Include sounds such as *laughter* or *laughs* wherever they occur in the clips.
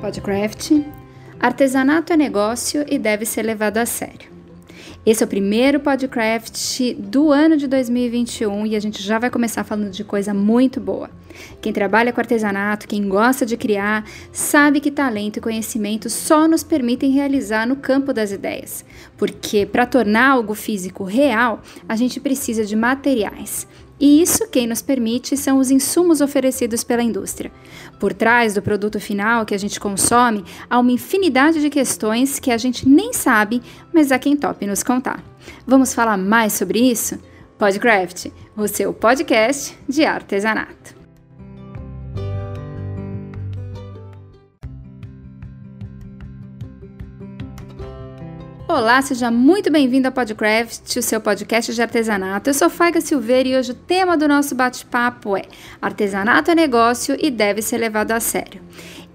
Podcraft. Artesanato é negócio e deve ser levado a sério. Esse é o primeiro podcast do ano de 2021 e a gente já vai começar falando de coisa muito boa. Quem trabalha com artesanato, quem gosta de criar, sabe que talento e conhecimento só nos permitem realizar no campo das ideias. Porque para tornar algo físico real, a gente precisa de materiais. E isso quem nos permite são os insumos oferecidos pela indústria. Por trás do produto final que a gente consome, há uma infinidade de questões que a gente nem sabe, mas há quem tope nos contar. Vamos falar mais sobre isso? Podcraft, o seu podcast de artesanato. Olá, seja muito bem-vindo ao Podcraft, o seu podcast de artesanato. Eu sou Faiga Silveira e hoje o tema do nosso bate-papo é Artesanato é negócio e deve ser levado a sério.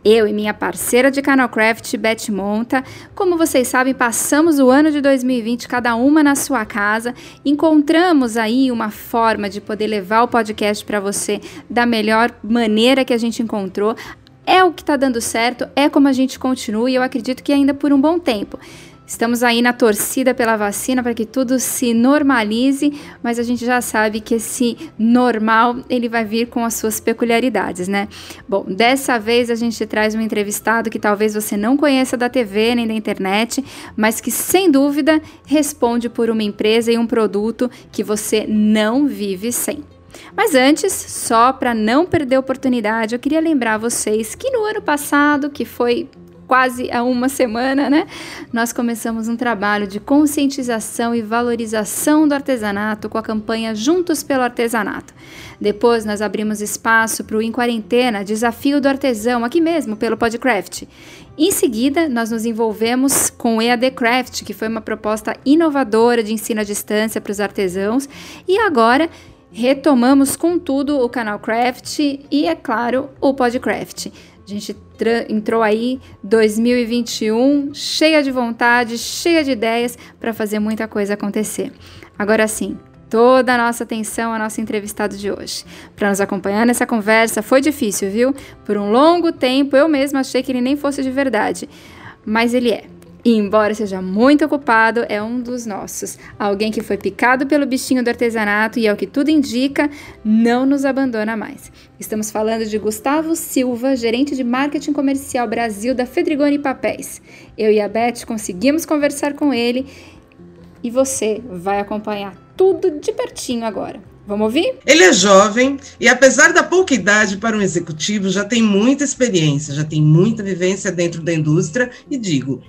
Eu e minha parceira de Canalcraft, Beth Monta, como vocês sabem, passamos o ano de 2020 cada uma na sua casa, encontramos aí uma forma de poder levar o podcast para você da melhor maneira que a gente encontrou. É o que está dando certo, é como a gente continua e eu acredito que ainda por um bom tempo. Estamos aí na torcida pela vacina para que tudo se normalize, mas a gente já sabe que esse normal ele vai vir com as suas peculiaridades, né? Bom, dessa vez a gente traz um entrevistado que talvez você não conheça da TV nem da internet, mas que sem dúvida responde por uma empresa e um produto que você não vive sem. Mas antes, só para não perder a oportunidade, eu queria lembrar vocês que no ano passado, que foi quase há uma semana, né? Nós começamos um trabalho de conscientização e valorização do artesanato com a campanha Juntos pelo Artesanato. Depois nós abrimos espaço para o Em Quarentena, Desafio do Artesão, aqui mesmo, pelo Podcraft. Em seguida, nós nos envolvemos com o EAD Craft, que foi uma proposta inovadora de ensino à distância para os artesãos, e agora retomamos com tudo o canal Craft e, é claro, o Podcraft. A gente entrou aí 2021 cheia de vontade, cheia de ideias para fazer muita coisa acontecer. Agora sim, toda a nossa atenção ao nosso entrevistado de hoje. Para nos acompanhar nessa conversa foi difícil, viu? Por um longo tempo eu mesma achei que ele nem fosse de verdade, mas ele é. E embora seja muito ocupado, é um dos nossos. Alguém que foi picado pelo bichinho do artesanato e, ao que tudo indica, não nos abandona mais. Estamos falando de Gustavo Silva, gerente de marketing comercial Brasil da Fedrigoni Papéis. Eu e a Beth conseguimos conversar com ele e você vai acompanhar tudo de pertinho agora. Vamos ouvir? Ele é jovem e, apesar da pouca idade para um executivo, já tem muita experiência, já tem muita vivência dentro da indústria e digo,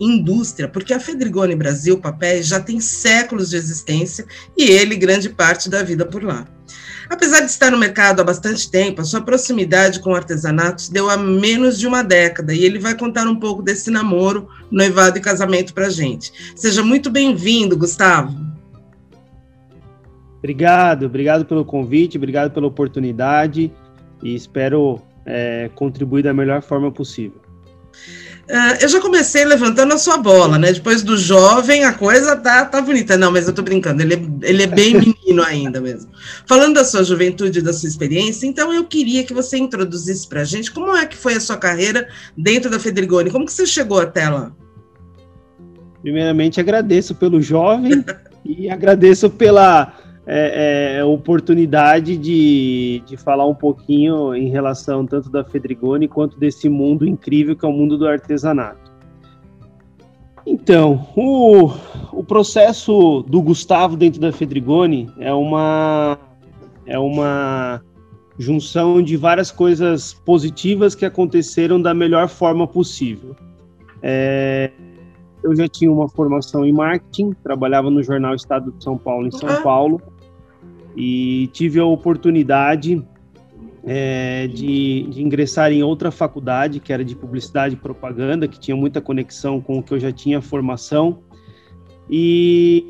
indústria, porque a Fedrigoni Brasil Papéis já tem séculos de existência e ele grande parte da vida por lá. Apesar de estar no mercado há bastante tempo, a sua proximidade com o artesanato se deu há menos de uma década e ele vai contar um pouco desse namoro, noivado e casamento para a gente. Seja muito bem-vindo, Gustavo. Obrigado, obrigado pelo convite, obrigado pela oportunidade e espero é, contribuir da melhor forma possível. Uh, eu já comecei levantando a sua bola, né? Depois do jovem, a coisa tá, tá bonita. Não, mas eu tô brincando, ele é, ele é bem *laughs* menino ainda mesmo. Falando da sua juventude, da sua experiência, então eu queria que você introduzisse para a gente como é que foi a sua carreira dentro da Fedrigoni, como que você chegou até lá? Primeiramente, agradeço pelo jovem *laughs* e agradeço pela é, é, oportunidade de, de falar um pouquinho em relação tanto da Fedrigoni quanto desse mundo incrível que é o mundo do artesanato. Então, o, o processo do Gustavo dentro da Fedrigoni é uma, é uma junção de várias coisas positivas que aconteceram da melhor forma possível. É, eu já tinha uma formação em marketing, trabalhava no jornal Estado de São Paulo, em São Paulo, e tive a oportunidade é, de, de, ingressar em outra faculdade, que era de publicidade e propaganda, que tinha muita conexão com o que eu já tinha formação. E,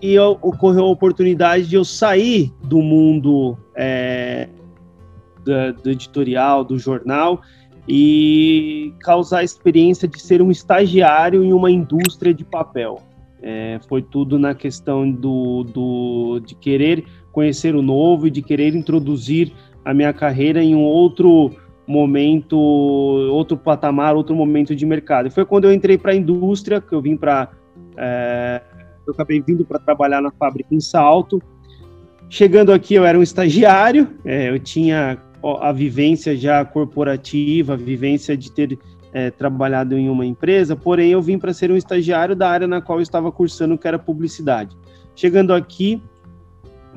e ocorreu a oportunidade de eu sair do mundo é, do, do editorial, do jornal, e causar a experiência de ser um estagiário em uma indústria de papel. É, foi tudo na questão do, do, de querer conhecer o novo e de querer introduzir a minha carreira em um outro momento, outro patamar, outro momento de mercado. Foi quando eu entrei para a indústria, que eu vim para. É, eu acabei vindo para trabalhar na fábrica em Salto. Chegando aqui, eu era um estagiário, é, eu tinha a vivência já corporativa, a vivência de ter é, trabalhado em uma empresa, porém eu vim para ser um estagiário da área na qual eu estava cursando, que era publicidade. Chegando aqui,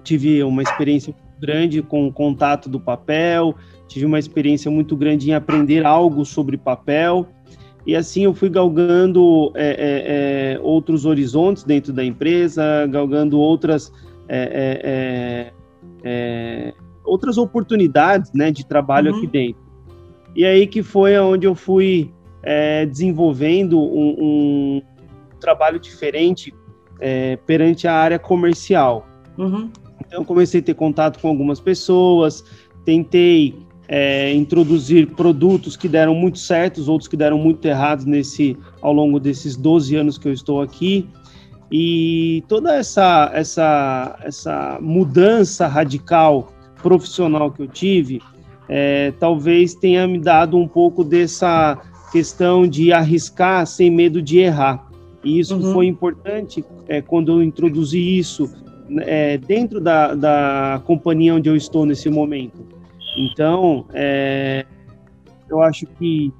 tive uma experiência grande com o contato do papel, tive uma experiência muito grande em aprender algo sobre papel, e assim eu fui galgando é, é, é outros horizontes dentro da empresa, galgando outras é, é, outras oportunidades né, de trabalho uhum. aqui dentro. E aí que foi onde eu fui desenvolvendo um, um, trabalho diferente perante a área comercial. Uhum. Então, comecei a ter contato com algumas pessoas, tentei é, introduzir produtos que deram muito certos, outros que deram muito errados nesse ao longo desses 12 anos que eu estou aqui. E toda essa, essa, essa mudança radical profissional que eu tive, é, talvez tenha me dado um pouco dessa questão de arriscar sem medo de errar. E isso uhum. foi importante é, quando eu introduzi isso é, dentro da, da companhia onde eu estou nesse momento. Então, é, eu acho que,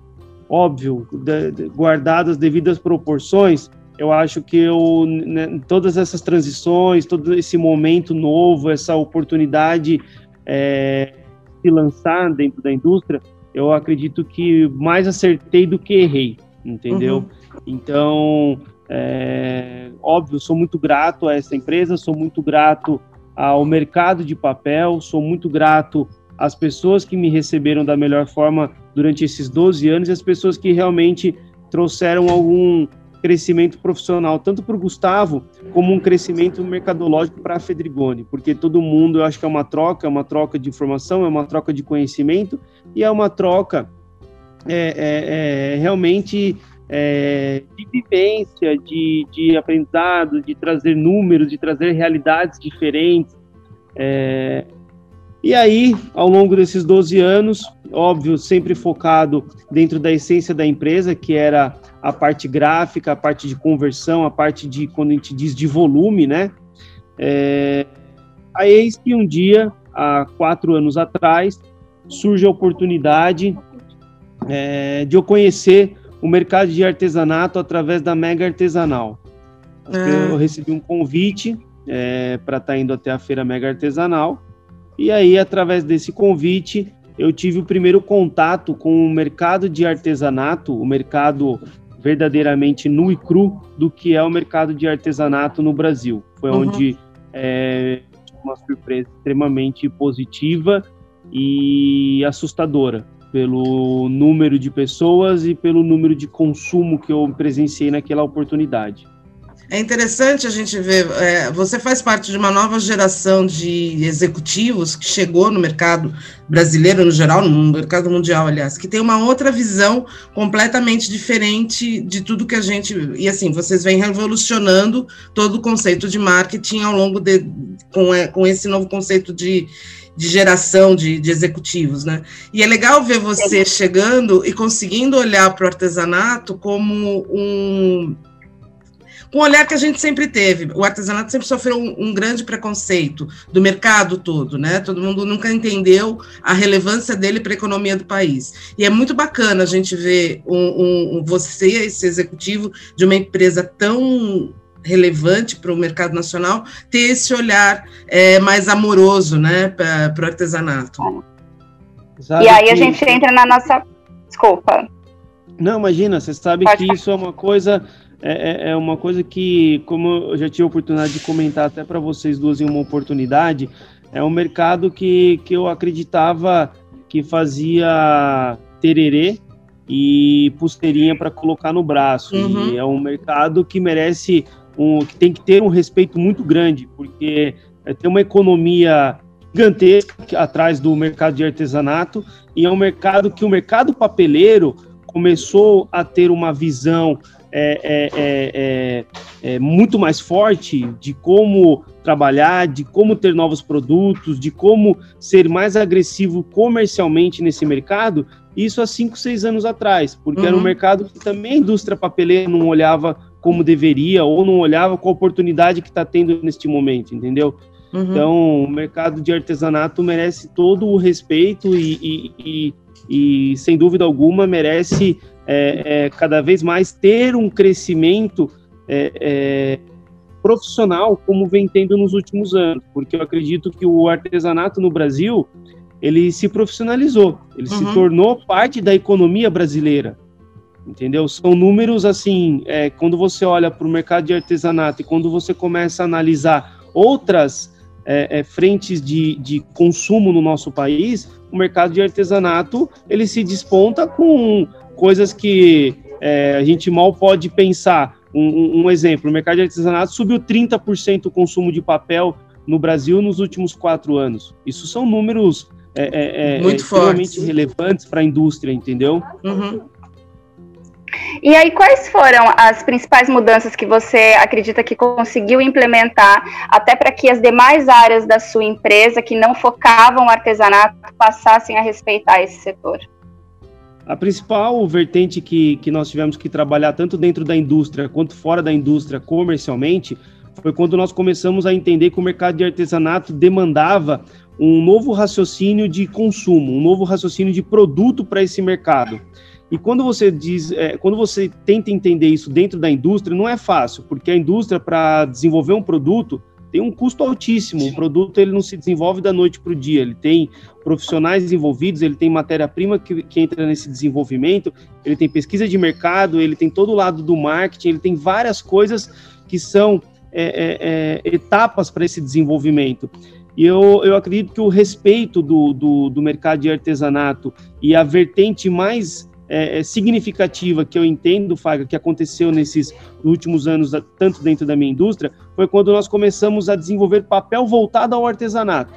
óbvio, de, de, guardadas as devidas proporções, eu acho que eu, né, todas essas transições, todo esse momento novo, essa oportunidade é, de lançar dentro da indústria, eu acredito que mais acertei do que errei, entendeu? Uhum. Então, é, óbvio, sou muito grato a essa empresa, sou muito grato ao mercado de papel, sou muito grato às pessoas que me receberam da melhor forma durante esses 12 anos e as pessoas que realmente trouxeram algum crescimento profissional, tanto para o Gustavo, como um crescimento mercadológico para a Fedrigone, porque todo mundo, eu acho que é uma troca, é uma troca de informação, é uma troca de conhecimento e é uma troca é, é, é realmente é, de vivência, de, de aprendizado, de trazer números, de trazer realidades diferentes. É, e aí, ao longo desses 12 anos, óbvio, sempre focado dentro da essência da empresa, que era a parte gráfica, a parte de conversão, a parte de, quando a gente diz de volume, né? É, aí eis que um dia, há quatro anos atrás, surge a oportunidade é, de eu conhecer o mercado de artesanato através da Mega Artesanal. É. Eu recebi um convite é, para estar tá indo até a feira Mega Artesanal, e aí, através desse convite, eu tive o primeiro contato com o mercado de artesanato, o mercado verdadeiramente nu e cru do que é o mercado de artesanato no Brasil. Foi uhum. onde é, uma surpresa extremamente positiva e assustadora pelo número de pessoas e pelo número de consumo que eu presenciei naquela oportunidade. É interessante a gente ver, é, você faz parte de uma nova geração de executivos que chegou no mercado brasileiro no geral, no mercado mundial, aliás, que tem uma outra visão completamente diferente de tudo que a gente. E assim, vocês vêm revolucionando todo o conceito de marketing ao longo de. com, é, com esse novo conceito de de geração de, de, executivos, né? E é legal ver você chegando e conseguindo olhar para o artesanato como um com o olhar que a gente sempre teve. O artesanato sempre sofreu um, um, grande preconceito do mercado todo, né? Todo mundo nunca entendeu a relevância dele para a economia do país. E é muito bacana a gente ver um, um, você, esse executivo de uma empresa tão relevante para o mercado nacional, ter esse olhar é, mais amoroso né, para o artesanato. e aí que... a gente entra na nossa. Desculpa. Não, imagina, você sabe Pode que ficar. isso é uma coisa. É, é, é uma coisa que, como eu já tive a oportunidade de comentar até para vocês duas em uma oportunidade, é um mercado que, que eu acreditava que fazia tererê e pulseirinha para colocar no braço. Uhum. E é um mercado que merece um, que tem que ter um respeito muito grande, porque é, tem uma economia gigantesca atrás do mercado de artesanato e é um mercado que o mercado papeleiro começou a ter uma visão é, é, é, é, muito mais forte de como trabalhar, de como ter novos produtos, de como ser mais agressivo comercialmente nesse mercado, isso há cinco, seis anos atrás, porque uhum. era um uhum. mercado que também a indústria papeleira não olhava como deveria ou não olhava com a oportunidade que está tendo neste momento, entendeu? Uhum. Então, o mercado de artesanato merece todo o respeito e, e, e, e sem dúvida alguma, merece é, é, cada vez mais ter um crescimento é, é, profissional como vem tendo nos últimos anos, porque eu acredito que o artesanato no Brasil ele se profissionalizou, ele uhum. se tornou parte da economia brasileira, entendeu? São números assim, é, quando você olha para o mercado de artesanato e quando você começa a analisar outras é, é, frentes de, de consumo no nosso país, o mercado de artesanato ele se desponta com coisas que é, a gente mal pode pensar. Um, um, exemplo, o mercado de artesanato subiu 30% o consumo de papel no Brasil nos últimos quatro anos. Isso são números é, é, é Muito extremamente fortes. relevantes para a indústria, entendeu? Uhum. E aí, quais foram as principais mudanças que você acredita que conseguiu implementar, até para que as demais áreas da sua empresa, que não focavam no artesanato, passassem a respeitar esse setor? A principal vertente que, que nós tivemos que trabalhar, tanto dentro da indústria quanto fora da indústria comercialmente, foi quando nós começamos a entender que o mercado de artesanato demandava um novo raciocínio de consumo, um novo raciocínio de produto para esse mercado. E quando você diz, é, quando você tenta entender isso dentro da indústria, não é fácil, porque a indústria para desenvolver um produto tem um custo altíssimo. O produto ele não se desenvolve da noite para o dia. Ele tem profissionais envolvidos, ele tem matéria-prima que, que entra nesse desenvolvimento, ele tem pesquisa de mercado, ele tem todo o lado do marketing, ele tem várias coisas que são é, é, é etapas para esse desenvolvimento. E eu, eu acredito que o respeito do, do, do mercado de artesanato e a vertente mais é, é, significativa que eu entendo, Faga, que aconteceu nesses últimos anos, tanto dentro da minha indústria, foi quando nós começamos a desenvolver papel voltado ao artesanato.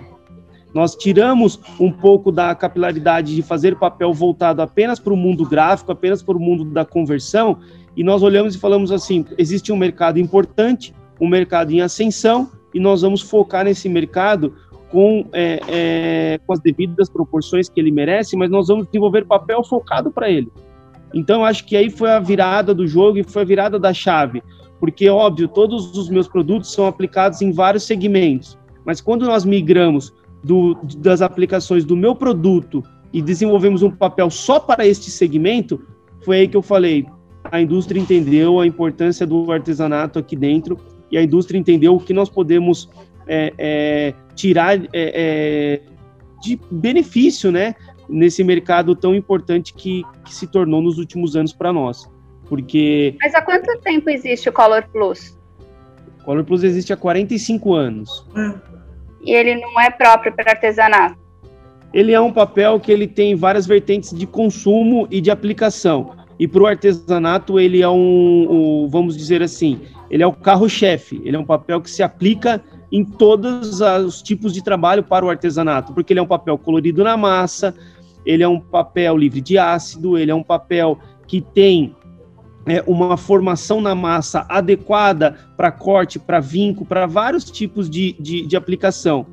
Nós tiramos um pouco da capilaridade de fazer papel voltado apenas para o mundo gráfico, apenas para o mundo da conversão, e nós olhamos e falamos assim: existe um mercado importante, um mercado em ascensão, e nós vamos focar nesse mercado com, é, é, com as devidas proporções que ele merece, mas nós vamos desenvolver papel focado para ele. Então, acho que aí foi a virada do jogo e foi a virada da chave, porque, óbvio, todos os meus produtos são aplicados em vários segmentos, mas quando nós migramos do, das aplicações do meu produto e desenvolvemos um papel só para este segmento, foi aí que eu falei, a indústria entendeu a importância do artesanato aqui dentro e a indústria entendeu o que nós podemos é, é, tirar é, é, de benefício, né, nesse mercado tão importante que, que se tornou nos últimos anos para nós. Porque. Mas há quanto tempo existe o Color Plus? O Color Plus existe há 45 anos. E ele não é próprio para artesanato? Ele é um papel que ele tem várias vertentes de consumo e de aplicação. E para o artesanato ele é um, um, vamos dizer assim, ele é o carro-chefe. Ele é um papel que se aplica em todos os tipos de trabalho para o artesanato, porque ele é um papel colorido na massa, ele é um papel livre de ácido, ele é um papel que tem é, uma formação na massa adequada para corte, para vinco, para vários tipos de, de, de, aplicação.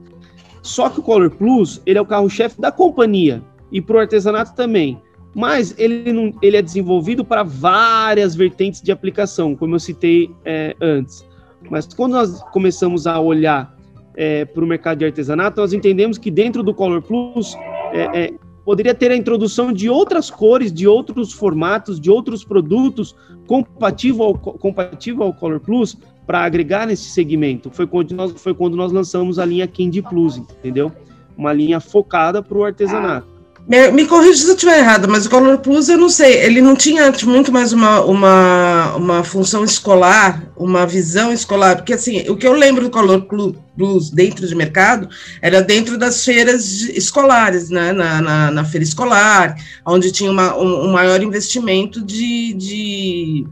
Só que o Color Plus, ele é o carro-chefe da companhia e para o artesanato também. Mas ele, não, ele é desenvolvido para várias vertentes de aplicação, como eu citei é, antes. Mas quando nós começamos a olhar é, para o mercado de artesanato, nós entendemos que dentro do Color Plus é, é, poderia ter a introdução de outras cores, de outros formatos, de outros produtos compatível ao, compatível ao Color Plus para agregar nesse segmento. Foi quando, nós, foi quando nós lançamos a linha Candy Plus, entendeu? Uma linha focada para o artesanato. Me, me corrija se eu estiver errado, mas o Color Plus, eu não sei, ele não tinha muito mais uma, uma, uma função escolar, uma visão escolar, porque assim, o que eu lembro do Color Plus dentro de mercado era dentro das feiras escolares, né, na, na, na feira escolar, onde tinha uma, um, um maior investimento de, de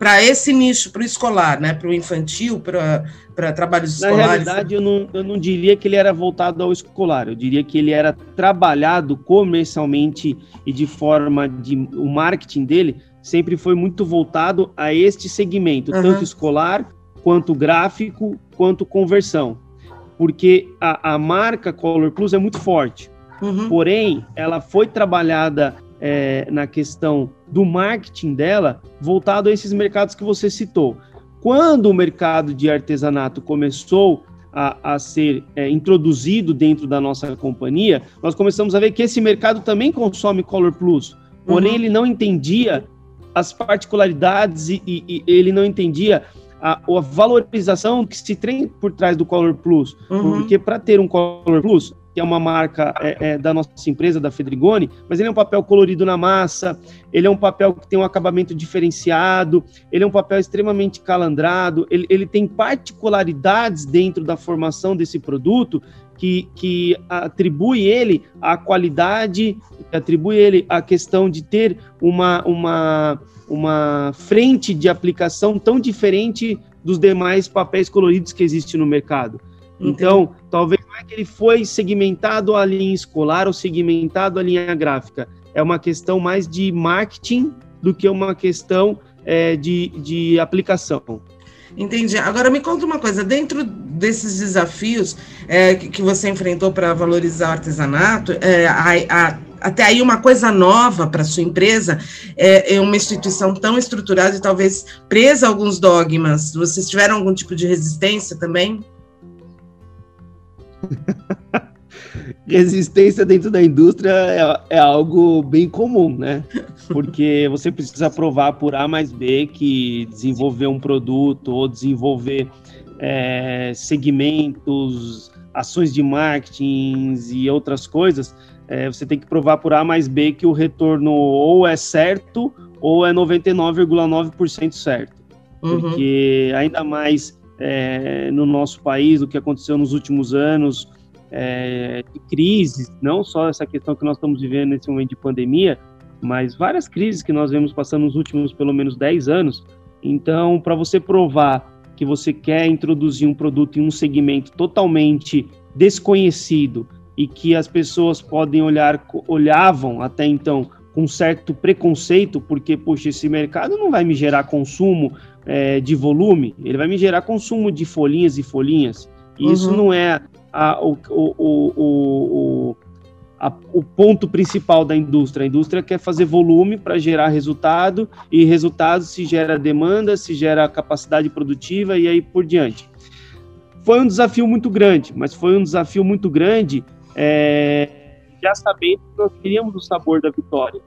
para esse nicho, para o escolar, né, para o infantil, para trabalhos escolares. Na realidade, eu não, eu não diria que ele era voltado ao escolar, eu diria que ele era trabalhado comercialmente e de forma de o marketing dele sempre foi muito voltado a este segmento, uhum. tanto escolar, quanto gráfico, quanto conversão. Porque a, a marca Color Plus é muito forte. Uhum. Porém, ela foi trabalhada é, na questão do marketing dela, voltado a esses mercados que você citou. Quando o mercado de artesanato começou a, a ser é, introduzido dentro da nossa companhia, nós começamos a ver que esse mercado também consome Color Plus, porém uhum. ele não entendia as particularidades e, e, e ele não entendia a, a, valorização que se tem por trás do Color Plus, uhum. porque para ter um Color Plus que é uma marca é, é, da nossa empresa, da Fedrigoni, mas ele é um papel colorido na massa, ele é um papel que tem um acabamento diferenciado, ele é um papel extremamente calandrado, ele, ele tem particularidades dentro da formação desse produto que, que atribui ele a qualidade, atribui ele a questão de ter uma, uma, uma frente de aplicação tão diferente dos demais papéis coloridos que existem no mercado. Então, talvez não é que ele foi segmentado a linha escolar ou segmentado a linha gráfica. É uma questão mais de marketing do que uma questão é, de, de aplicação. Entendi. Agora me conta uma coisa, dentro desses desafios é, que, que, você enfrentou para valorizar o artesanato, é, a, a, até aí uma coisa nova para sua empresa é, é, uma instituição tão estruturada e talvez presa a alguns dogmas. Vocês tiveram algum tipo de resistência também? *laughs* Resistência dentro da indústria é, é, algo bem comum, né? Porque você precisa provar por A mais B que desenvolver um produto ou desenvolver é, segmentos, ações de marketing e outras coisas, é, você tem que provar por A mais B que o retorno ou é certo ou é 99,9% certo. Uhum. Porque ainda mais é, no nosso país, o que aconteceu nos últimos anos, é, de crises, não só essa questão que nós estamos vivendo nesse momento de pandemia, mas várias crises que nós vemos passando nos últimos pelo menos 10 anos. Então, para você provar que você quer introduzir um produto em um segmento totalmente desconhecido e que as pessoas podem olhar, olhavam até então com certo preconceito, porque, poxa, esse mercado não vai me gerar consumo, é, de volume, ele vai me gerar consumo de folhinhas e folhinhas. E uhum. isso não é a, o, o, o, a, o ponto principal da indústria. A indústria quer fazer volume para gerar resultado, e resultado se gera demanda, se gera capacidade produtiva e aí por diante. Foi um desafio muito grande, mas foi um desafio muito grande é, já sabendo que nós queríamos o sabor da vitória.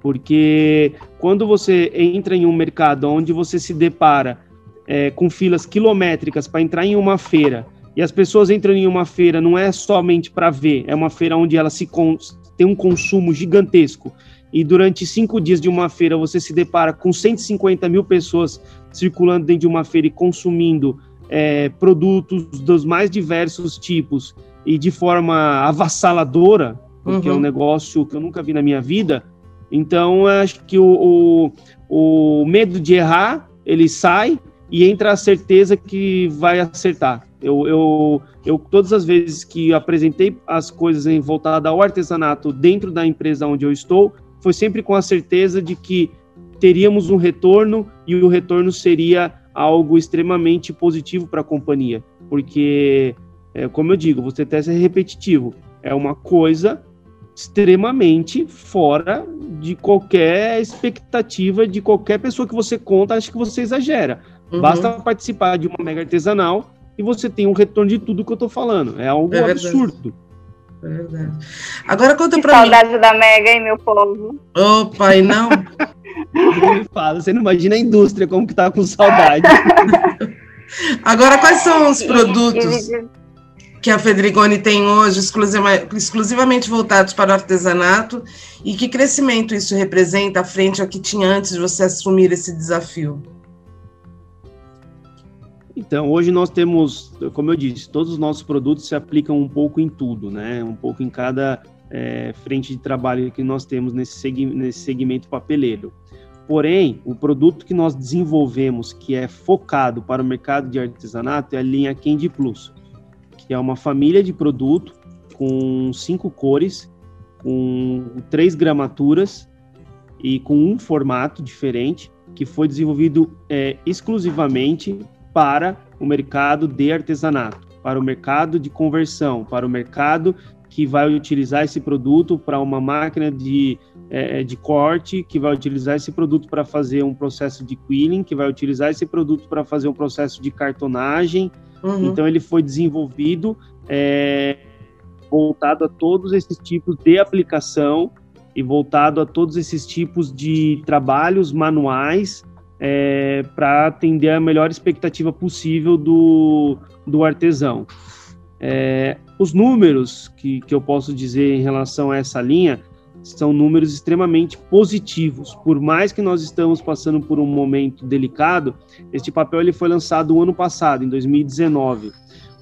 Porque quando você entra em um mercado onde você se depara é, com filas quilométricas para entrar em uma feira, e as pessoas entram em uma feira não é somente para ver, é uma feira onde ela se tem um consumo gigantesco. E durante cinco dias de uma feira você se depara com 150 mil pessoas circulando dentro de uma feira e consumindo é, produtos dos mais diversos tipos e de forma avassaladora, porque uhum. é um uhum. negócio que eu nunca vi na minha vida, então, acho que o, o, o, medo de errar, ele sai e entra a certeza que vai acertar. Eu, eu, eu todas as vezes que apresentei as coisas em voltada ao artesanato dentro da empresa onde eu estou, foi sempre com a certeza de que teríamos um retorno e o retorno seria algo extremamente positivo para a companhia, porque, é, como eu digo, você até ser repetitivo, é uma coisa extremamente fora de qualquer expectativa de qualquer pessoa que você conta, acho que você exagera. Uhum. Basta participar de uma mega artesanal e você tem um retorno de tudo que eu tô falando. É algo é absurdo. É verdade. Agora conta para mim. Saudade da Mega, hein, meu povo? Opa, e não? *laughs* Ele fala, você não imagina a indústria como que tá com saudade. *laughs* Agora, quais são os produtos que a Fedrigoni tem hoje, exclusiva, exclusivamente voltados para o artesanato, e que crescimento isso representa frente ao que tinha antes de você assumir esse desafio? Então, hoje nós temos, como eu disse, todos os nossos produtos se aplicam um pouco em tudo, né? Um pouco em cada é, frente de trabalho que nós temos nesse, seg nesse segmento papeleiro. Porém, o produto que nós desenvolvemos, que é focado para o mercado de artesanato, é a linha Candy Plus que é uma família de produto com cinco cores, com três gramaturas e com um formato diferente que foi desenvolvido é, exclusivamente para o mercado de artesanato, para o mercado de conversão, para o mercado que vai utilizar esse produto para uma máquina de, é, de corte, que vai utilizar esse produto para fazer um processo de quilling, que vai utilizar esse produto para fazer um processo de cartonagem. Uhum. Então, ele foi desenvolvido é, voltado a todos esses tipos de aplicação e voltado a todos esses tipos de trabalhos manuais é, para atender a melhor expectativa possível do, do artesão. É, os números que, que eu posso dizer em relação a essa linha são números extremamente positivos. Por mais que nós estamos passando por um momento delicado, este papel ele foi lançado o ano passado, em 2019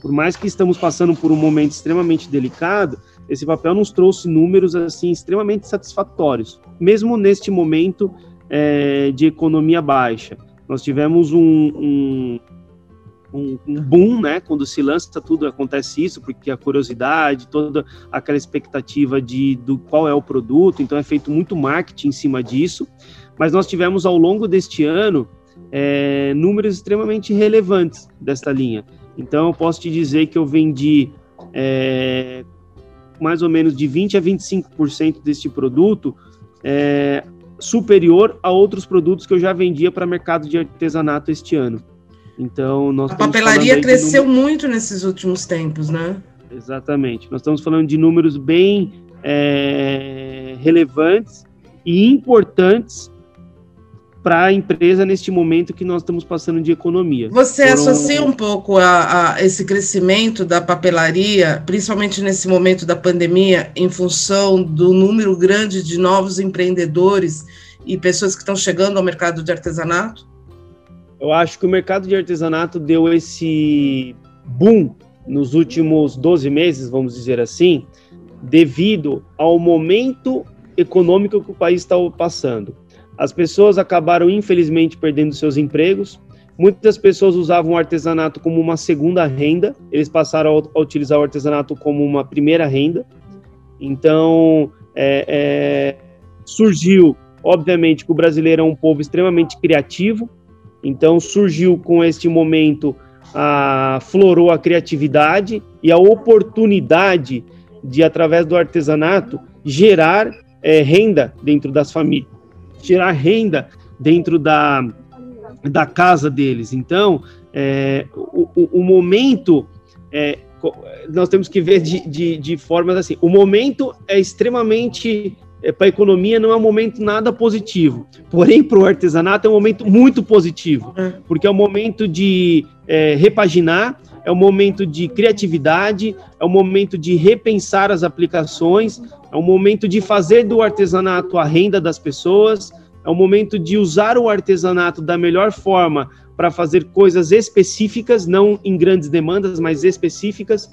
por mais que estamos passando por um momento extremamente delicado, esse papel nos trouxe números assim extremamente satisfatórios, mesmo neste momento é, de economia baixa. Nós tivemos um, um, um, um, boom, né? Quando se lança tudo acontece isso, porque a curiosidade, toda aquela expectativa de do qual é o produto, então é feito muito marketing em cima disso. Mas nós tivemos ao longo deste ano é, números extremamente relevantes desta linha. Então, eu posso te dizer que eu vendi é, mais ou menos de 20% a 25% deste produto é, superior a outros produtos que eu já vendia para mercado de artesanato este ano. Então, nós A papelaria cresceu muito nesses últimos tempos, né? Exatamente. Nós estamos falando de números bem é, relevantes e importantes para a empresa neste momento que nós estamos passando de economia. Você Foram... associa um pouco a, a, esse crescimento da papelaria, principalmente nesse momento da pandemia, em função do número grande de novos empreendedores e pessoas que estão chegando ao mercado de artesanato? Eu acho que o mercado de artesanato deu esse boom nos últimos 12 meses, vamos dizer assim, devido ao momento econômico que o país está passando. As pessoas acabaram, infelizmente, perdendo seus empregos. Muitas pessoas usavam o artesanato como uma segunda renda, eles passaram a, utilizar o artesanato como uma primeira renda. Então, é, é, surgiu, obviamente, que o brasileiro é um povo extremamente criativo, então surgiu com este momento, a, florou a criatividade e a oportunidade de, através do artesanato, gerar é, renda dentro das famílias tirar renda dentro da, da casa deles. Então, é, o, o, o, momento, é, nós temos que ver de, de, de formas assim: o momento é extremamente. É, para a economia não é um momento nada positivo, porém para o artesanato é um momento muito positivo, é. porque é um momento de é, repaginar, é um momento de criatividade, é um momento de repensar as aplicações, é um momento de fazer do artesanato a renda das pessoas, é um momento de usar o artesanato da melhor forma para fazer coisas específicas, não em grandes demandas, mas específicas.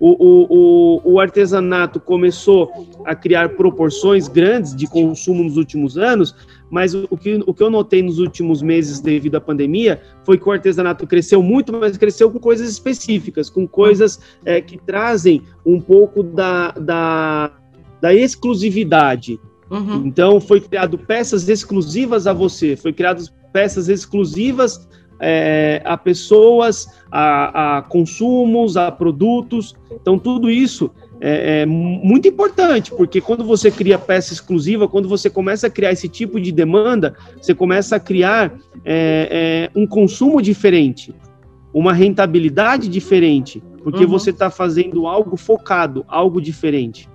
O, o, o, o, artesanato começou a criar proporções grandes de consumo nos últimos anos, mas o que, o que eu notei nos últimos meses devido à pandemia foi que o artesanato cresceu muito, mas cresceu com coisas específicas, com coisas é, que trazem um pouco da, da, da exclusividade. Uhum. Então, foi criado peças exclusivas a você, foi criado peças exclusivas é, a pessoas, a, a, consumos, a produtos. Então, tudo isso é, é, muito importante, porque quando você cria peça exclusiva, quando você começa a criar esse tipo de demanda, você começa a criar é, é um consumo diferente, uma rentabilidade diferente, porque uhum. você está fazendo algo focado, algo diferente.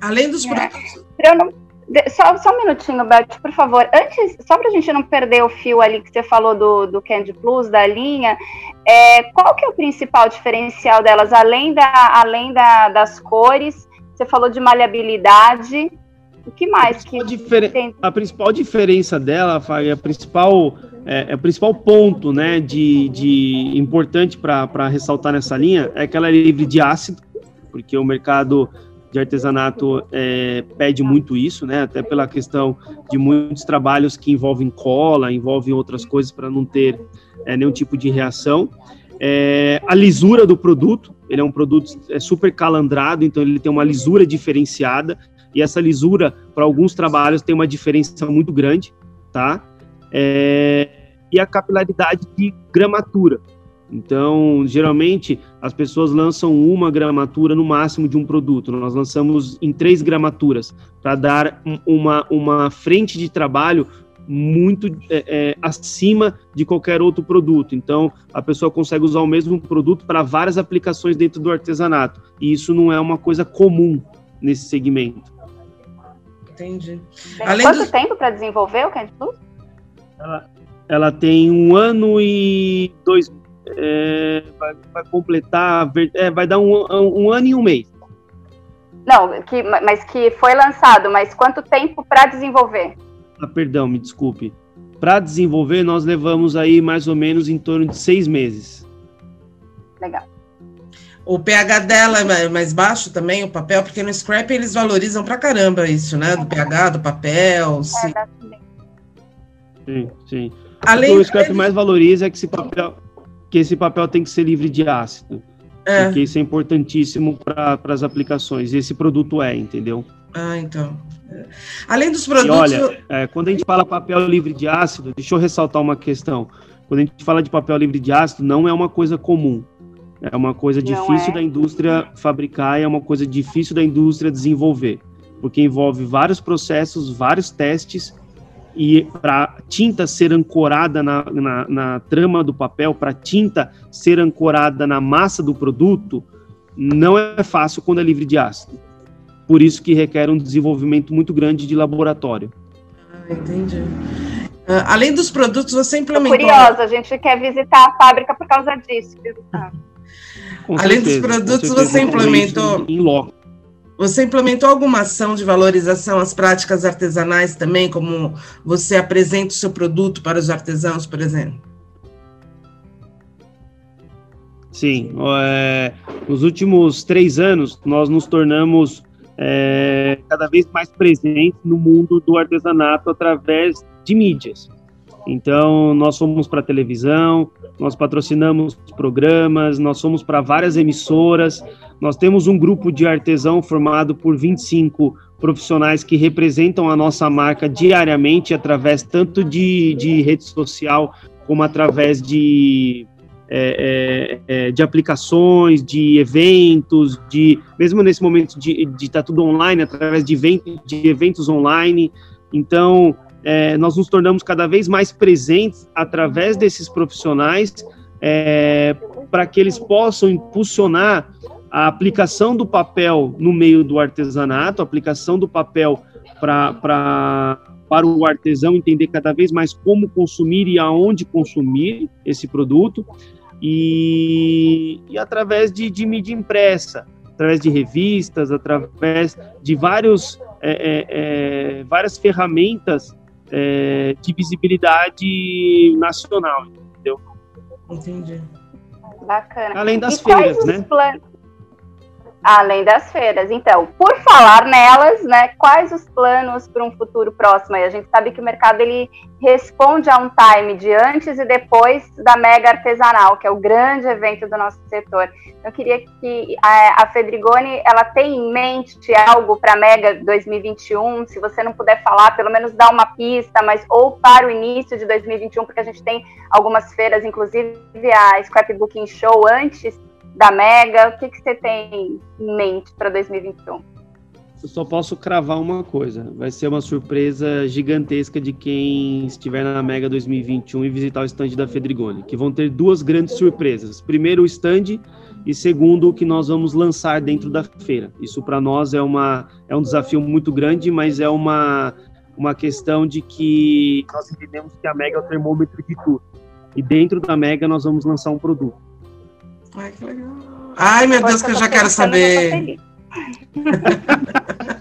Além dos é. produtos. Não... Só, só um minutinho, Beth, por favor. Antes, só para a gente não perder o fio ali que você falou do, do Candy Plus, da linha, é, qual que é o principal diferencial delas, além, da, além da, das cores? Você falou de maleabilidade. O que mais? A principal, que a principal diferença dela, Fábio, a principal, é, é, o principal ponto né, de, de importante para ressaltar nessa linha é que ela é livre de ácido, porque o mercado de artesanato é, pede muito isso, né? Até pela questão de muitos trabalhos que envolvem cola, envolvem outras coisas para não ter é, nenhum tipo de reação. É, a lisura do produto, ele é um produto é super calandrado, então ele tem uma lisura diferenciada. E essa lisura, para alguns trabalhos, tem uma diferença muito grande, tá? É, e a capilaridade de gramatura. Então, geralmente, as pessoas lançam uma gramatura no máximo de um produto. Nós lançamos em três gramaturas para dar uma, uma frente de trabalho muito é, é, acima de qualquer outro produto. Então, a pessoa consegue usar o mesmo produto para várias aplicações dentro do artesanato. E isso não é uma coisa comum nesse segmento. Entendi. Além Quanto do... tempo para desenvolver o Candy Plus? Ela, ela tem um ano e dois é, vai, vai, completar, é, vai dar um, um, ano e um mês. Não, que, mas que foi lançado, mas quanto tempo para desenvolver? Ah, perdão, me desculpe. Para desenvolver, nós levamos aí mais ou menos em torno de seis meses. Legal. O pH dela é mais baixo também, o papel, porque no scrap eles valorizam pra caramba isso, né? Do pH, do papel. É, sim. sim, sim. Além o que o scrap mais valoriza é que esse papel, que esse papel tem que ser livre de ácido. É. Porque isso é importantíssimo para as aplicações. E esse produto é, entendeu? Ah, então. É. Além dos produtos. E olha, é, quando a gente fala papel livre de ácido, deixa eu ressaltar uma questão. Quando a gente fala de papel livre de ácido, não é uma coisa comum. É uma coisa difícil é. da indústria fabricar, é uma coisa difícil da indústria desenvolver, porque envolve vários processos, vários testes e para tinta ser ancorada na, na, na trama do papel, para tinta ser ancorada na massa do produto, não é fácil quando é livre de ácido. Por isso que requer um desenvolvimento muito grande de laboratório. Ah, entendi. Uh, além dos produtos, você implementou... Tô curiosa, a gente quer visitar a fábrica por causa disso. Além certeza, dos produtos, você implementou... Em loco. Você implementou alguma ação de valorização às práticas artesanais também, como você apresenta o seu produto para os artesãos, por exemplo? Sim, é, nos últimos três anos nós nos tornamos é, cada vez mais presentes no mundo do artesanato através de mídias. Então, nós fomos para televisão, nós patrocinamos programas, nós fomos para várias emissoras, nós temos um grupo de artesão formado por 25 profissionais que representam a nossa marca diariamente através tanto de, de rede social como através de, é, é, é de aplicações, de eventos, de mesmo nesse momento de estar tá tudo online, através de, de eventos online. Então, é, nós nos tornamos cada vez mais presentes através desses profissionais é, para que eles possam impulsionar a aplicação do papel no meio do artesanato, a aplicação do papel pra, para o artesão entender cada vez mais como consumir e aonde consumir esse produto, e, e através de, de mídia impressa, através de revistas, através de vários, é, é, é várias ferramentas é, de visibilidade nacional, entendeu? Entendi. Bacana. Além das e feiras, né? Planos? Além das feiras. Então, por falar nelas, né, quais os planos para um futuro próximo? A gente sabe que o mercado ele responde a um time de antes e depois da Mega Artesanal, que é o grande evento do nosso setor. Eu queria que a, a Fedrigoni ela tem em mente algo para a Mega 2021. Se você não puder falar, pelo menos dá uma pista, mas ou para o início de 2021, porque a gente tem algumas feiras, inclusive a Scrapbooking Show antes da Mega? O que, que você tem em mente para 2021? Eu só posso cravar uma coisa. Vai ser uma surpresa gigantesca de quem estiver na Mega 2021 e visitar o stand da Fedrigoni, que vão ter duas grandes surpresas. Primeiro, o stand e segundo, o que nós vamos lançar dentro da feira. Isso para nós é, uma, é um desafio muito grande, mas é uma, uma questão de que nós entendemos que a Mega é o termômetro de tudo. E dentro da Mega nós vamos lançar um produto. Ai, que legal. Ai, meu Deus, que eu já quero saber. *laughs*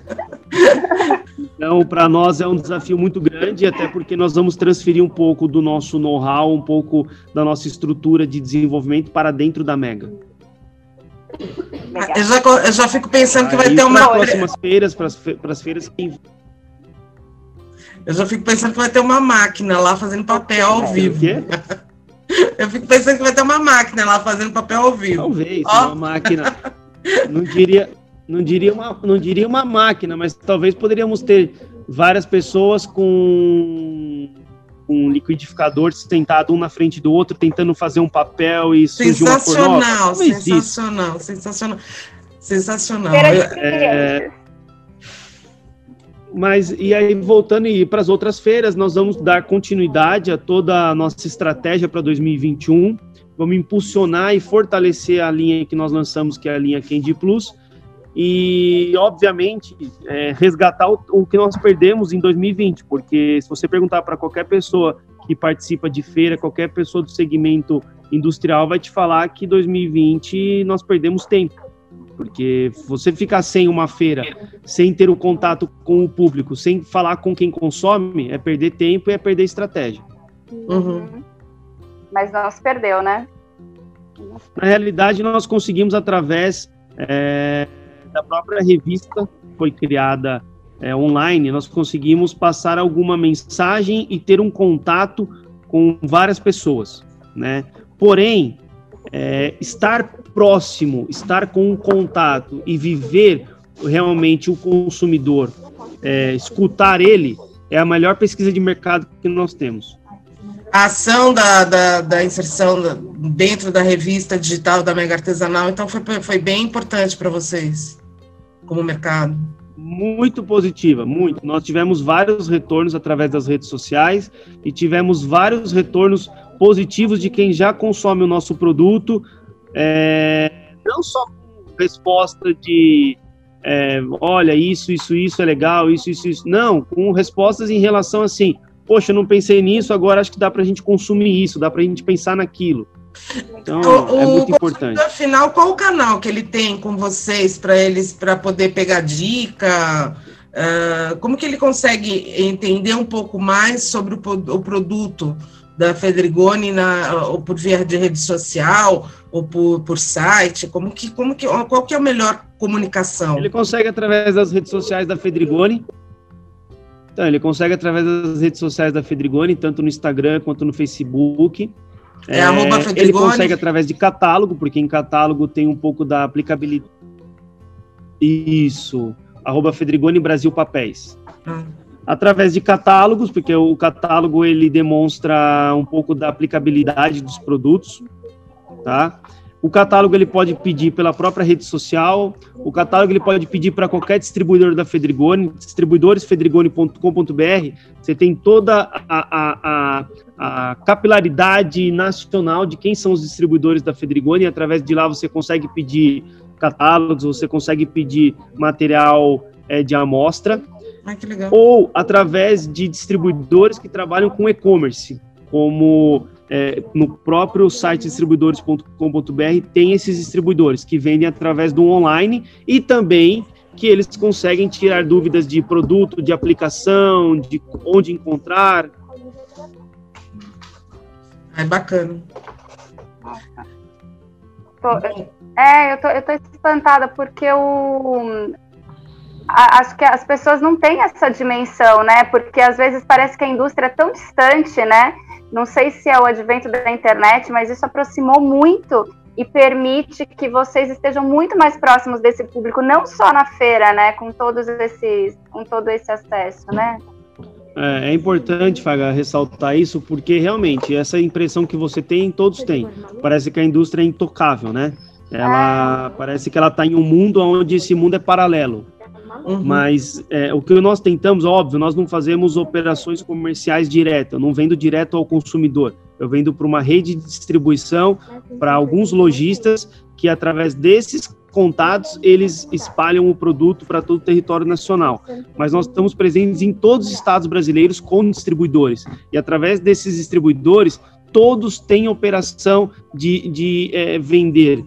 Então, para nós é um desafio muito grande, até porque nós vamos transferir um pouco do nosso know-how, um pouco da nossa estrutura de desenvolvimento para dentro da Mega. Eu já, eu já fico pensando que vai ter uma. Para as próximas feiras, para as feiras. Eu já fico pensando que vai ter uma máquina lá fazendo papel ao vivo. O quê? *laughs* Eu fico pensando que vai ter uma máquina lá fazendo papel ao vivo. Talvez, oh. uma máquina. Não diria, não diria uma, não diria uma máquina, mas talvez poderíamos ter várias pessoas com um liquidificador sentado um na frente do outro, tentando fazer um papel e surgir uma Sensacional, sensacional, sensacional, sensacional. É, mas e aí voltando e para as outras feiras, nós vamos dar continuidade a toda a nossa estratégia para 2021. Vamos impulsionar e fortalecer a linha que nós lançamos, que é a linha Candy Plus e, obviamente, é, resgatar o, o, que nós perdemos em 2020, porque se você perguntar para qualquer pessoa que participa de feira, qualquer pessoa do segmento industrial vai te falar que 2020 nós perdemos tempo. Porque você ficar sem uma feira, sem ter o contato com o público, sem falar com quem consome, é perder tempo e é perder estratégia. Uhum. Mas nós perdeu, né? Na realidade, nós conseguimos através é, da própria revista foi criada é, online, nós conseguimos passar alguma mensagem e ter um contato com várias pessoas, né? Porém, é, estar próximo, estar com um contato e viver realmente o consumidor, é, escutar ele, é a melhor pesquisa de mercado que nós temos. A ação da, da, da inserção dentro da revista digital da Mega Artesanal, então, foi, foi bem importante para vocês como mercado? Muito positiva, muito. Nós tivemos vários retornos através das redes sociais e tivemos vários retornos positivos de quem já consome o nosso produto, é, não só com resposta de é, olha, isso, isso, isso é legal, isso, isso, isso. Não, com respostas em relação assim, poxa, eu não pensei nisso, agora acho que dá para a gente consumir isso, dá para a gente pensar naquilo. Então, o, é muito importante. Afinal, qual o canal que ele tem com vocês para eles para poder pegar dica? Uh, como que ele consegue entender um pouco mais sobre o, o produto da Fedrigoni na, ou por via de rede social ou por, por site? Como que, como que, qual que é a melhor comunicação? Ele consegue através das redes sociais da Fedrigoni. Então, ele consegue através das redes sociais da Fedrigoni, tanto no Instagram quanto no Facebook. É, é ele consegue através de catálogo, porque em catálogo tem um pouco da aplicabilidade. Isso, arroba Fedrigoni Brasil Papéis. Ah. Através de catálogos, porque o catálogo ele demonstra um pouco da aplicabilidade dos produtos, tá? O catálogo ele pode pedir pela própria rede social, o catálogo ele pode pedir para qualquer distribuidor da Fedrigone, distribuidoresfedrigone.com.br, você tem toda a, a, a, a, capilaridade nacional de quem são os distribuidores da Fedrigone, e através de lá você consegue pedir catálogos, você consegue pedir material é, de amostra, ou através de distribuidores que trabalham com e-commerce, como é, no próprio site distribuidores.com.br tem esses distribuidores que vendem através do online e também que eles conseguem tirar dúvidas de produto, de aplicação, de onde encontrar. É bacana. Tô, é, eu tô, eu tô espantada porque o acho que as pessoas não têm essa dimensão, né? Porque às vezes parece que a indústria é tão distante, né? Não sei se é o advento da internet, mas isso aproximou muito e permite que vocês estejam muito mais próximos desse público, não só na feira, né? Com todos esses, com todo esse acesso, né? É, é importante, Faga, ressaltar isso, porque realmente essa impressão que você tem, todos têm. Parece que a indústria é intocável, né? Ela é. parece que ela está em um mundo onde esse mundo é paralelo. Uhum. Mas é, o que nós tentamos, óbvio, nós não fazemos operações comerciais direto, eu não vendo direto ao consumidor, eu vendo para uma rede de distribuição, para alguns lojistas que através desses contatos eles espalham o produto para todo o território nacional. Mas nós estamos presentes em todos os estados brasileiros com distribuidores e através desses distribuidores todos têm operação de, de é, vender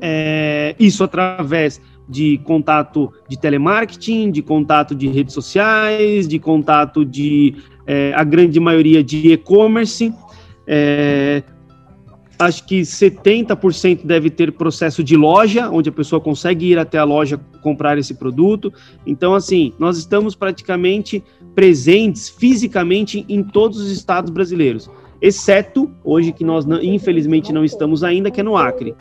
é, isso através de contato de telemarketing, de contato de redes sociais, de contato de é, a grande maioria de e-commerce. É, acho que 70% deve ter processo de loja, onde a pessoa consegue ir até a loja comprar esse produto. Então, assim, nós estamos praticamente presentes fisicamente em todos os estados brasileiros, exceto hoje que nós, infelizmente, não estamos ainda, que é no Acre.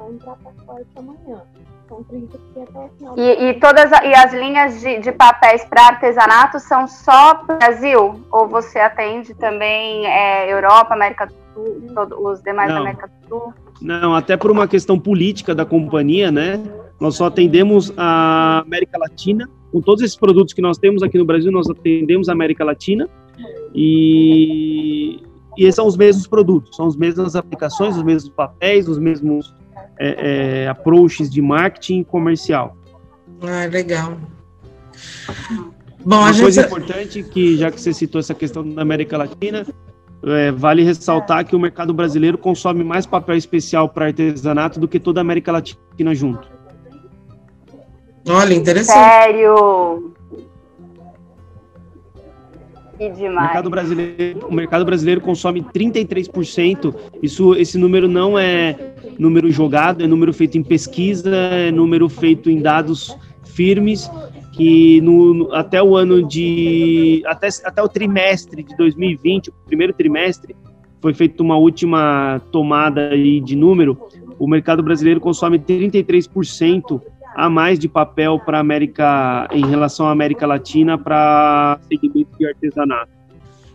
E, e todas a, e as linhas de, de papéis para artesanato são só Brasil? Ou você atende também é, Europa, América do Sul, todo, os demais Não. da América do Sul? Não, até por uma questão política da companhia, né? Nós só atendemos a América Latina. Com todos esses produtos que nós temos aqui no Brasil, nós atendemos a América Latina. E, e esses são os mesmos produtos, são as mesmas aplicações, os mesmos papéis, os mesmos é, é, approaches de marketing comercial. Ah, legal. Bom, a Uma gente. coisa importante que, já que você citou essa questão da América Latina, é, vale ressaltar que o mercado brasileiro consome mais papel especial para artesanato do que toda a América Latina junto. Olha, interessante. Sério? Que O demais. mercado brasileiro, o mercado brasileiro consome 33%. Isso, esse número não é número jogado, é número feito em pesquisa, é número feito em dados firmes que no- até o ano de até, até o trimestre de 2020, o primeiro trimestre, foi feita uma última tomada aí de número. O mercado brasileiro consome 33% a mais de papel para América em relação à América Latina para segmento de artesanato.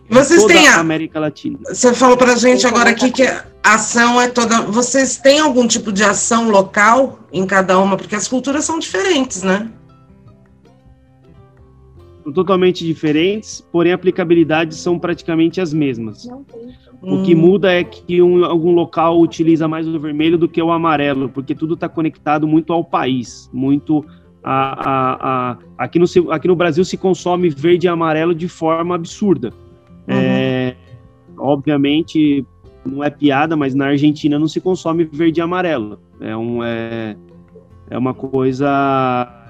Vocês Toda têm a a, América Latina. Você falou pra gente agora aqui que a ação é toda. Vocês têm algum tipo de ação local em cada uma? Porque as culturas são diferentes, né? São totalmente diferentes, porém a aplicabilidade são praticamente as mesmas. O que Hum, muda é que um, algum local utiliza mais o vermelho do que o amarelo, porque tudo está conectado muito ao país, muito a, a, a- aqui, no, aqui no Brasil se consome verde e amarelo de forma absurda. É, obviamente não é piada, mas na Argentina não se consome verde e amarelo. É, um, é, é uma coisa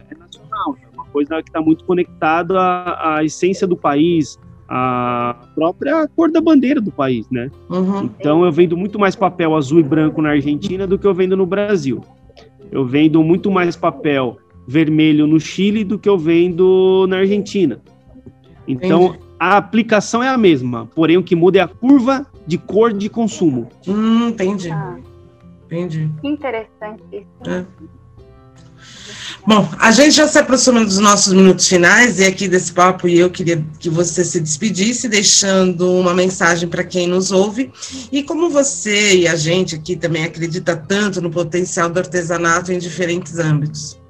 coisa que está muito conectada à, à essência do país, à própria cor da bandeira do país, né? uhum. Então eu vendo muito mais papel azul e branco na Argentina do que eu vendo no Brasil. Eu vendo muito mais papel vermelho no Chile do que eu vendo na Argentina. Então Entendi. a aplicação é a mesma, porém o que muda é a curva de cor de consumo. Hum, entendi, Ah, entendi. que interessante isso. Bom, a gente já se aproxima dos nossos minutos finais e aqui desse papo e eu queria que você se despedisse, deixando uma mensagem para quem nos ouve. E como você e a gente aqui também acredita tanto no potencial do artesanato em diferentes âmbitos.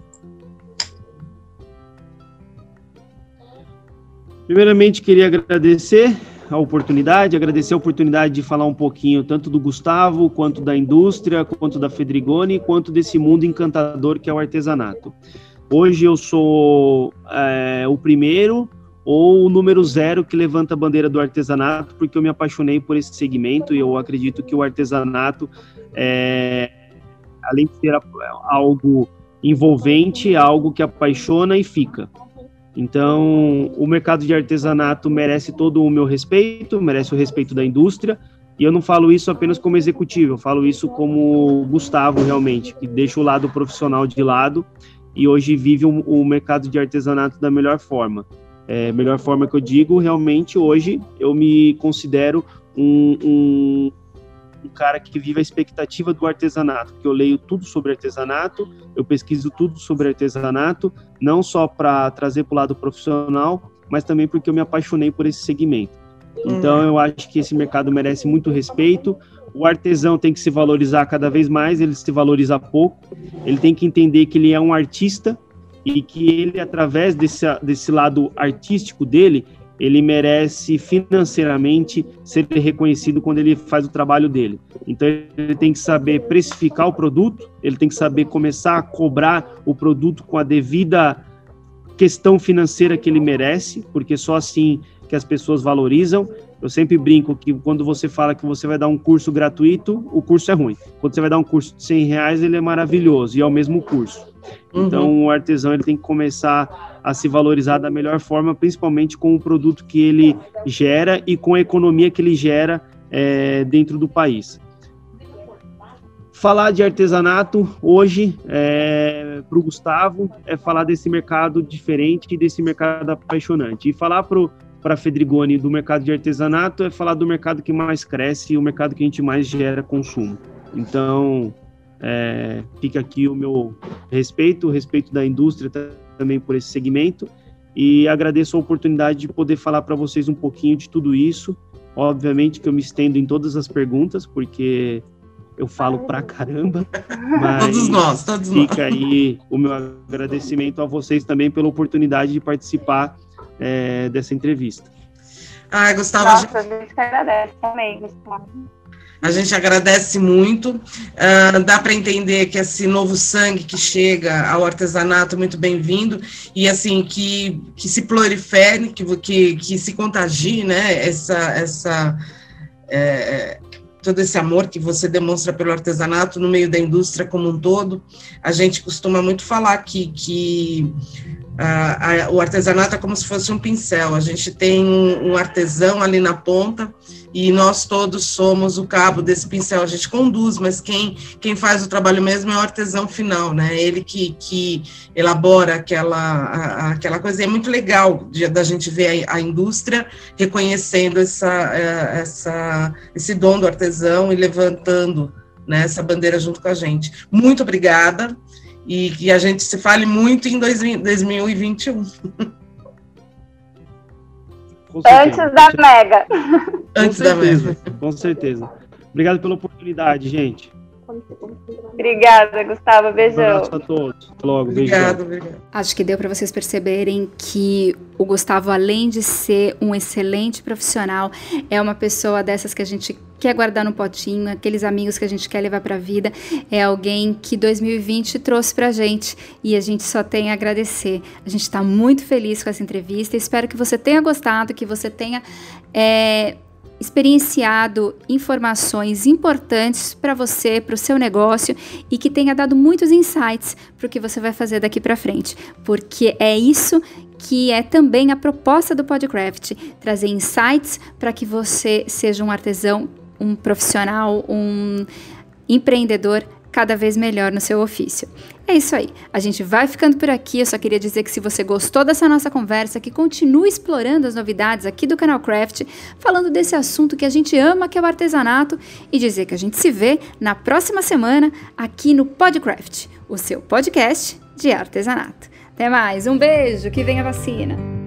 Primeiramente, queria agradecer a oportunidade, agradecer a oportunidade de falar um pouquinho tanto do Gustavo, quanto da indústria, quanto da Fedrigoni, quanto desse mundo encantador que é o artesanato. Hoje eu sou é, o primeiro ou o número zero que levanta a bandeira do artesanato, porque eu me apaixonei por esse segmento e eu acredito que o artesanato, é, além de ser algo envolvente, é algo que apaixona e fica. Então, o mercado de artesanato merece todo o meu respeito, merece o respeito da indústria, e eu não falo isso apenas como executivo, eu falo isso como Gustavo, realmente, que deixa o lado profissional de lado e hoje vive o, mercado de artesanato da melhor forma. É, melhor forma que eu digo, realmente, hoje eu me considero um, um, um cara que vive a expectativa do artesanato, que eu leio tudo sobre artesanato, eu pesquiso tudo sobre artesanato, não só para trazer para o lado profissional, mas também porque eu me apaixonei por esse segmento. Então eu acho que esse mercado merece muito respeito. O artesão tem que se valorizar cada vez mais, ele se valoriza pouco. Ele tem que entender que ele é um artista e que ele, através desse, desse lado artístico dele, ele merece financeiramente ser reconhecido quando ele faz o trabalho dele. Então ele tem que saber precificar o produto, ele tem que saber começar a cobrar o produto com a devida questão financeira que ele merece, porque só assim que as pessoas valorizam. Eu sempre brinco que quando você fala que você vai dar um curso gratuito, o curso é ruim. Quando você vai dar um curso de 100 reais, ele é maravilhoso e é o mesmo curso. Uhum. Então o artesão ele tem que começar a se valorizar da melhor forma, principalmente com o produto que ele gera e com a economia que ele gera é, dentro do país. Falar de artesanato hoje é, para o Gustavo é falar desse mercado diferente e desse mercado apaixonante. E falar para a Fedrigoni do mercado de artesanato é falar do mercado que mais cresce e o mercado que a gente mais gera consumo. Então, É, fica aqui o meu respeito, o respeito da indústria também por esse segmento e agradeço a oportunidade de poder falar para vocês um pouquinho de tudo isso. Obviamente que eu me estendo em todas as perguntas, porque eu falo pra caramba. *laughs* todos nós, todos fica nós. Fica aí o meu agradecimento a vocês também pela oportunidade de participar é, dessa entrevista. Ah, Gustavo. Nossa, a gente agradece também, Gustavo. A gente agradece muito. Uh, dá para entender que esse novo sangue que chega ao artesanato é muito bem-vindo e assim que, que se prolifere, que, que, que se contagie, né? Essa, essa é, todo esse amor que você demonstra pelo artesanato no meio da indústria como um todo. A gente costuma muito falar que, que a, a, o artesanato é como se fosse um pincel. A gente tem um, um artesão ali na ponta e nós todos somos o cabo desse pincel. A gente conduz, mas quem, quem faz o trabalho mesmo é o artesão final, né? Ele que, que elabora aquela, a, aquela coisa. E é muito legal de, da gente ver a, a indústria reconhecendo essa, é, essa, esse dom do artesão e levantando né, essa bandeira junto com a gente. Muito obrigada e que a gente se fale muito em 2021. *laughs* Antes da Mega. Antes da Mega. Com certeza. Obrigado pela oportunidade, gente. Obrigada, Gustavo. Beijão. Um abraço a todos. Até logo. Obrigado, obrigado. Acho que deu para vocês perceberem que o Gustavo, além de ser um excelente profissional, é uma pessoa dessas que a gente quer guardar no potinho, aqueles amigos que a gente quer levar para a vida. É alguém que 2020 trouxe para a gente e a gente só tem a agradecer. A gente está muito feliz com essa entrevista. Espero que você tenha gostado, que você tenha. É, experienciado informações importantes para você, para o seu negócio e que tenha dado muitos insights para o que você vai fazer daqui para frente, porque é isso que é também a proposta do Podcraft, trazer insights para que você seja um artesão, um profissional, um empreendedor cada vez melhor no seu ofício. É isso aí. A gente vai ficando por aqui. Eu só queria dizer que se você gostou dessa nossa conversa, que continue explorando as novidades aqui do canal Craft, falando desse assunto que a gente ama, que é o artesanato, e dizer que a gente se vê na próxima semana aqui no Podcraft, o seu podcast de artesanato. Até mais, um beijo, que venha a vacina!